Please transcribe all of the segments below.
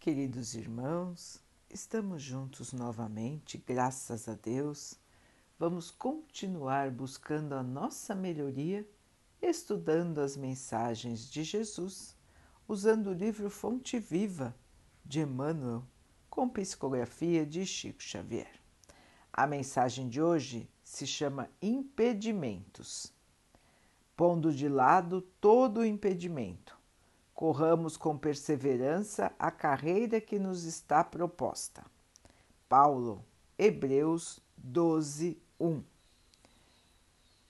Queridos irmãos, estamos juntos novamente, graças a Deus. Vamos continuar buscando a nossa melhoria, estudando as mensagens de Jesus, usando o livro Fonte Viva de Emmanuel, com psicografia de Chico Xavier. A mensagem de hoje se chama Impedimentos. Pondo de lado todo o impedimento, corramos com perseverança a carreira que nos está proposta. Paulo, Hebreus 12, 1.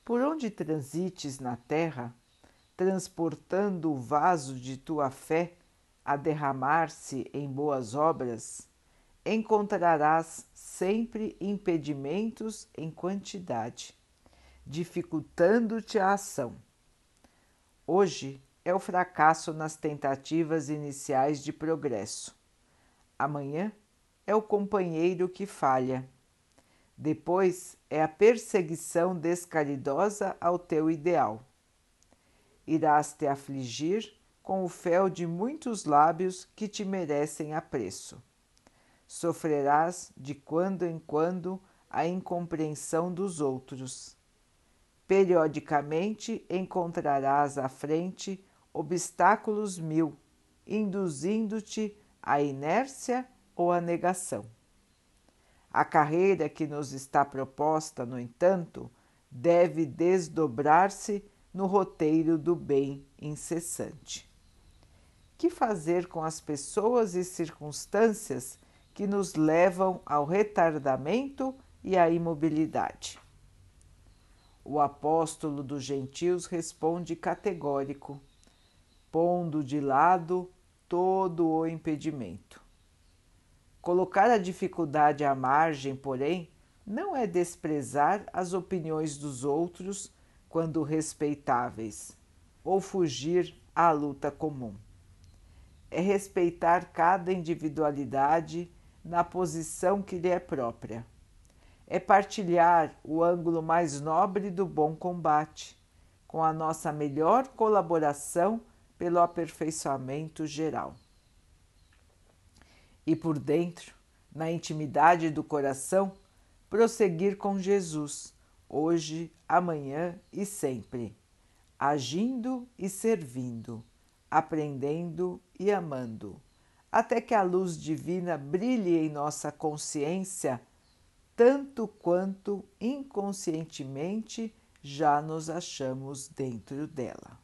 Por onde transites na terra, transportando o vaso de tua fé a derramar-se em boas obras, encontrarás sempre impedimentos em quantidade, dificultando-te a ação. Hoje é o fracasso nas tentativas iniciais de progresso. Amanhã é o companheiro que falha. Depois é a perseguição descaridosa ao teu ideal. Irás te afligir com o fel de muitos lábios que te merecem apreço. Sofrerás de quando em quando a incompreensão dos outros. Periodicamente encontrarás à frente obstáculos mil, induzindo-te à inércia ou à negação. A carreira que nos está proposta, no entanto, deve desdobrar-se no roteiro do bem incessante. Que fazer com as pessoas e circunstâncias que nos levam ao retardamento e à imobilidade? O apóstolo dos gentios responde categórico pondo de lado todo o impedimento. Colocar a dificuldade à margem, porém, não é desprezar as opiniões dos outros quando respeitáveis, ou fugir à luta comum. É respeitar cada individualidade na posição que lhe é própria. É partilhar o ângulo mais nobre do bom combate, com a nossa melhor colaboração pelo aperfeiçoamento geral. E por dentro, na intimidade do coração, prosseguir com Jesus, hoje, amanhã e sempre, agindo e servindo, aprendendo e amando, até que a luz divina brilhe em nossa consciência, tanto quanto inconscientemente já nos achamos dentro dela.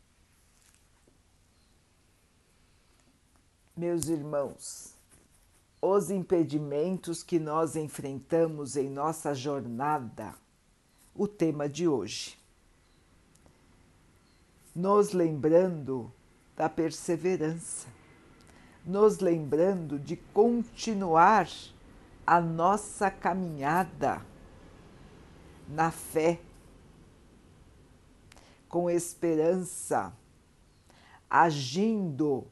Meus irmãos, os impedimentos que nós enfrentamos em nossa jornada, o tema de hoje. Nos lembrando da perseverança, nos lembrando de continuar a nossa caminhada na fé, com esperança, agindo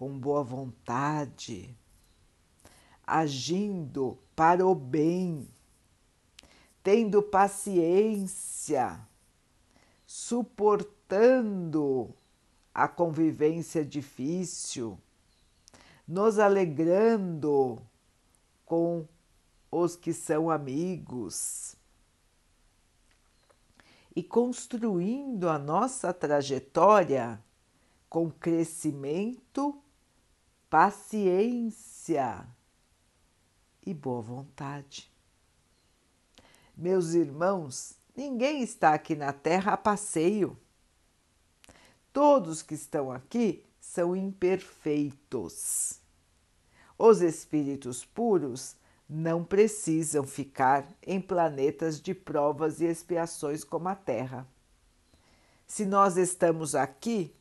com boa vontade, agindo para o bem, tendo paciência, suportando a convivência difícil, nos alegrando com os que são amigos e construindo a nossa trajetória com crescimento paciência e boa vontade. Meus irmãos, ninguém está aqui na Terra a passeio. Todos que estão aqui são imperfeitos. Os espíritos puros não precisam ficar em planetas de provas e expiações como a Terra. Se nós estamos aqui,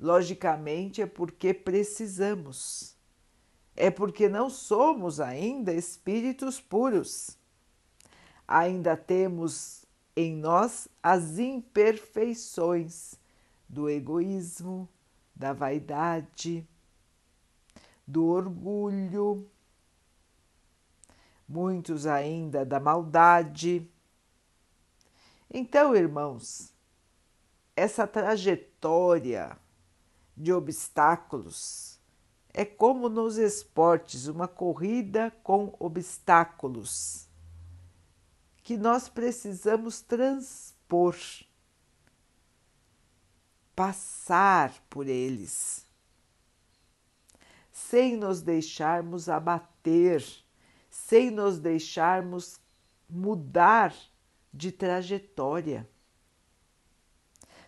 Logicamente é porque precisamos. É porque não somos ainda espíritos puros. Ainda temos em nós as imperfeições do egoísmo, da vaidade, do orgulho, muitos ainda da maldade. Então, irmãos, essa trajetória de obstáculos é como nos esportes, uma corrida com obstáculos que nós precisamos transpor, passar por eles, sem nos deixarmos abater, sem nos deixarmos mudar de trajetória.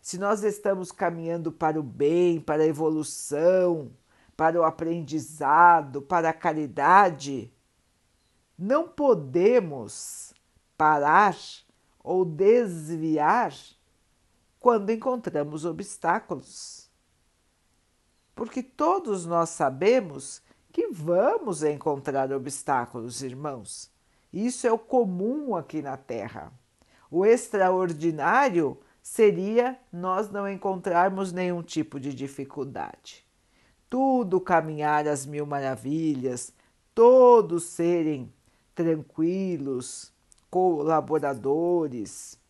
Se nós estamos caminhando para o bem, para a evolução, para o aprendizado, para a caridade, não podemos parar ou desviar quando encontramos obstáculos. Porque todos nós sabemos que vamos encontrar obstáculos, irmãos. Isso é o comum aqui na Terra. O extraordinário seria nós não encontrarmos nenhum tipo de dificuldade. Tudo caminhar às mil maravilhas, todos serem tranquilos, colaboradores.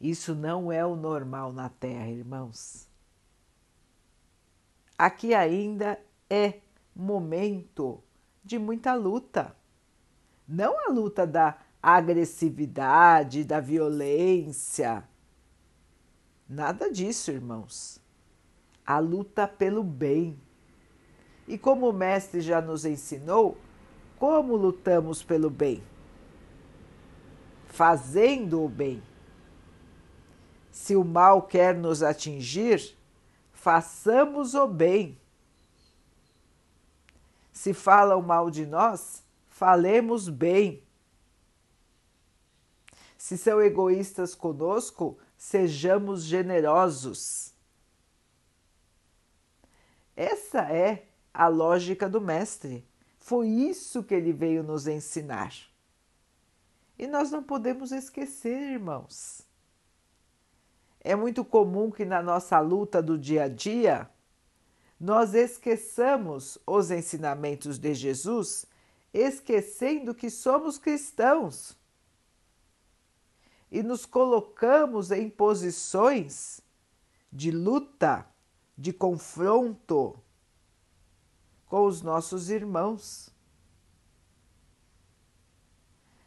Isso não é o normal na Terra, irmãos. Aqui ainda é momento de muita luta. Não a luta da agressividade, da violência. Nada disso, irmãos. A luta pelo bem. E como o Mestre já nos ensinou, como lutamos pelo bem? Fazendo o bem. Se o mal quer nos atingir, façamos o bem. Se falam mal de nós, falemos bem. Se são egoístas conosco, sejamos generosos. Essa é a lógica do Mestre. Foi isso que ele veio nos ensinar. E nós não podemos esquecer, irmãos. É muito comum que na nossa luta do dia a dia nós esqueçamos os ensinamentos de Jesus, esquecendo que somos cristãos e nos colocamos em posições de luta, de confronto com os nossos irmãos.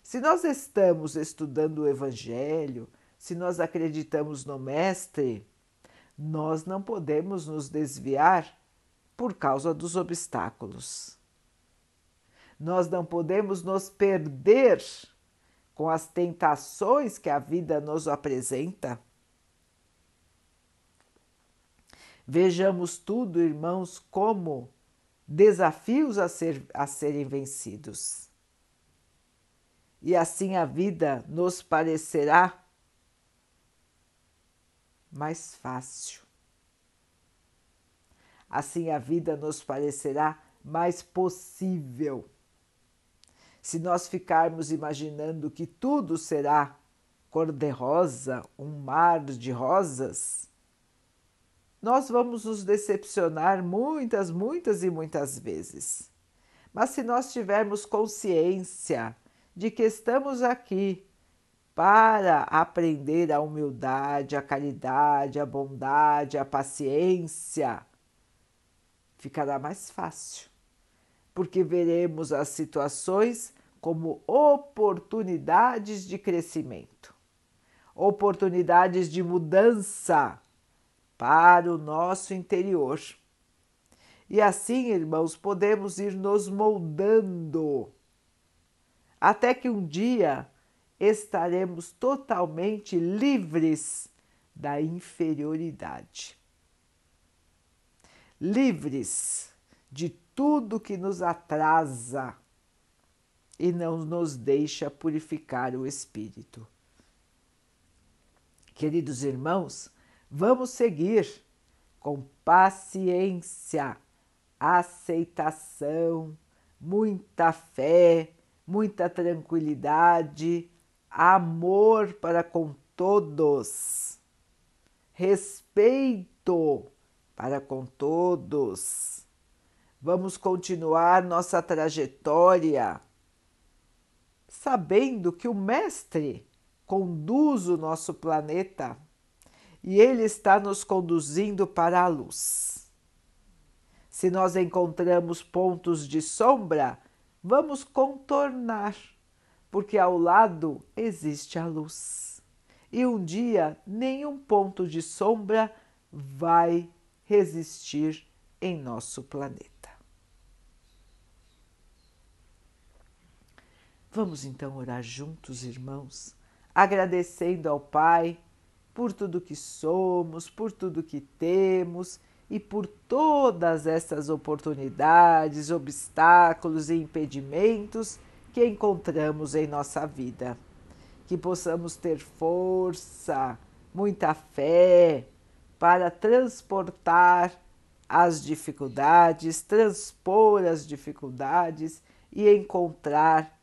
Se nós estamos estudando o Evangelho, se nós acreditamos no Mestre, nós não podemos nos desviar por causa dos obstáculos. Nós não podemos nos perder com as tentações que a vida nos apresenta. Vejamos tudo, irmãos, como desafios a, ser, a serem vencidos. E assim a vida nos parecerá mais fácil. Assim a vida nos parecerá mais possível. Se nós ficarmos imaginando que tudo será cor-de-rosa, um mar de rosas, nós vamos nos decepcionar muitas, muitas e muitas vezes. Mas se nós tivermos consciência de que estamos aqui para aprender a humildade, a caridade, a bondade, a paciência, ficará mais fácil porque veremos as situações como oportunidades de crescimento, oportunidades de mudança para o nosso interior. E assim, irmãos, podemos ir nos moldando até que um dia estaremos totalmente livres da inferioridade. Livres de tudo que nos atrasa e não nos deixa purificar o espírito. Queridos irmãos, vamos seguir com paciência, aceitação, muita fé, muita tranquilidade, amor para com todos, respeito para com todos Vamos continuar nossa trajetória sabendo que o Mestre conduz o nosso planeta e ele está nos conduzindo para a luz. Se nós encontramos pontos de sombra, vamos contornar, porque ao lado existe a luz. E um dia nenhum ponto de sombra vai resistir em nosso planeta. Vamos então orar juntos, irmãos, agradecendo ao Pai por tudo que somos, por tudo que temos e por todas essas oportunidades, obstáculos e impedimentos que encontramos em nossa vida. Que possamos ter força, muita fé para transportar as dificuldades, transpor as dificuldades e encontrar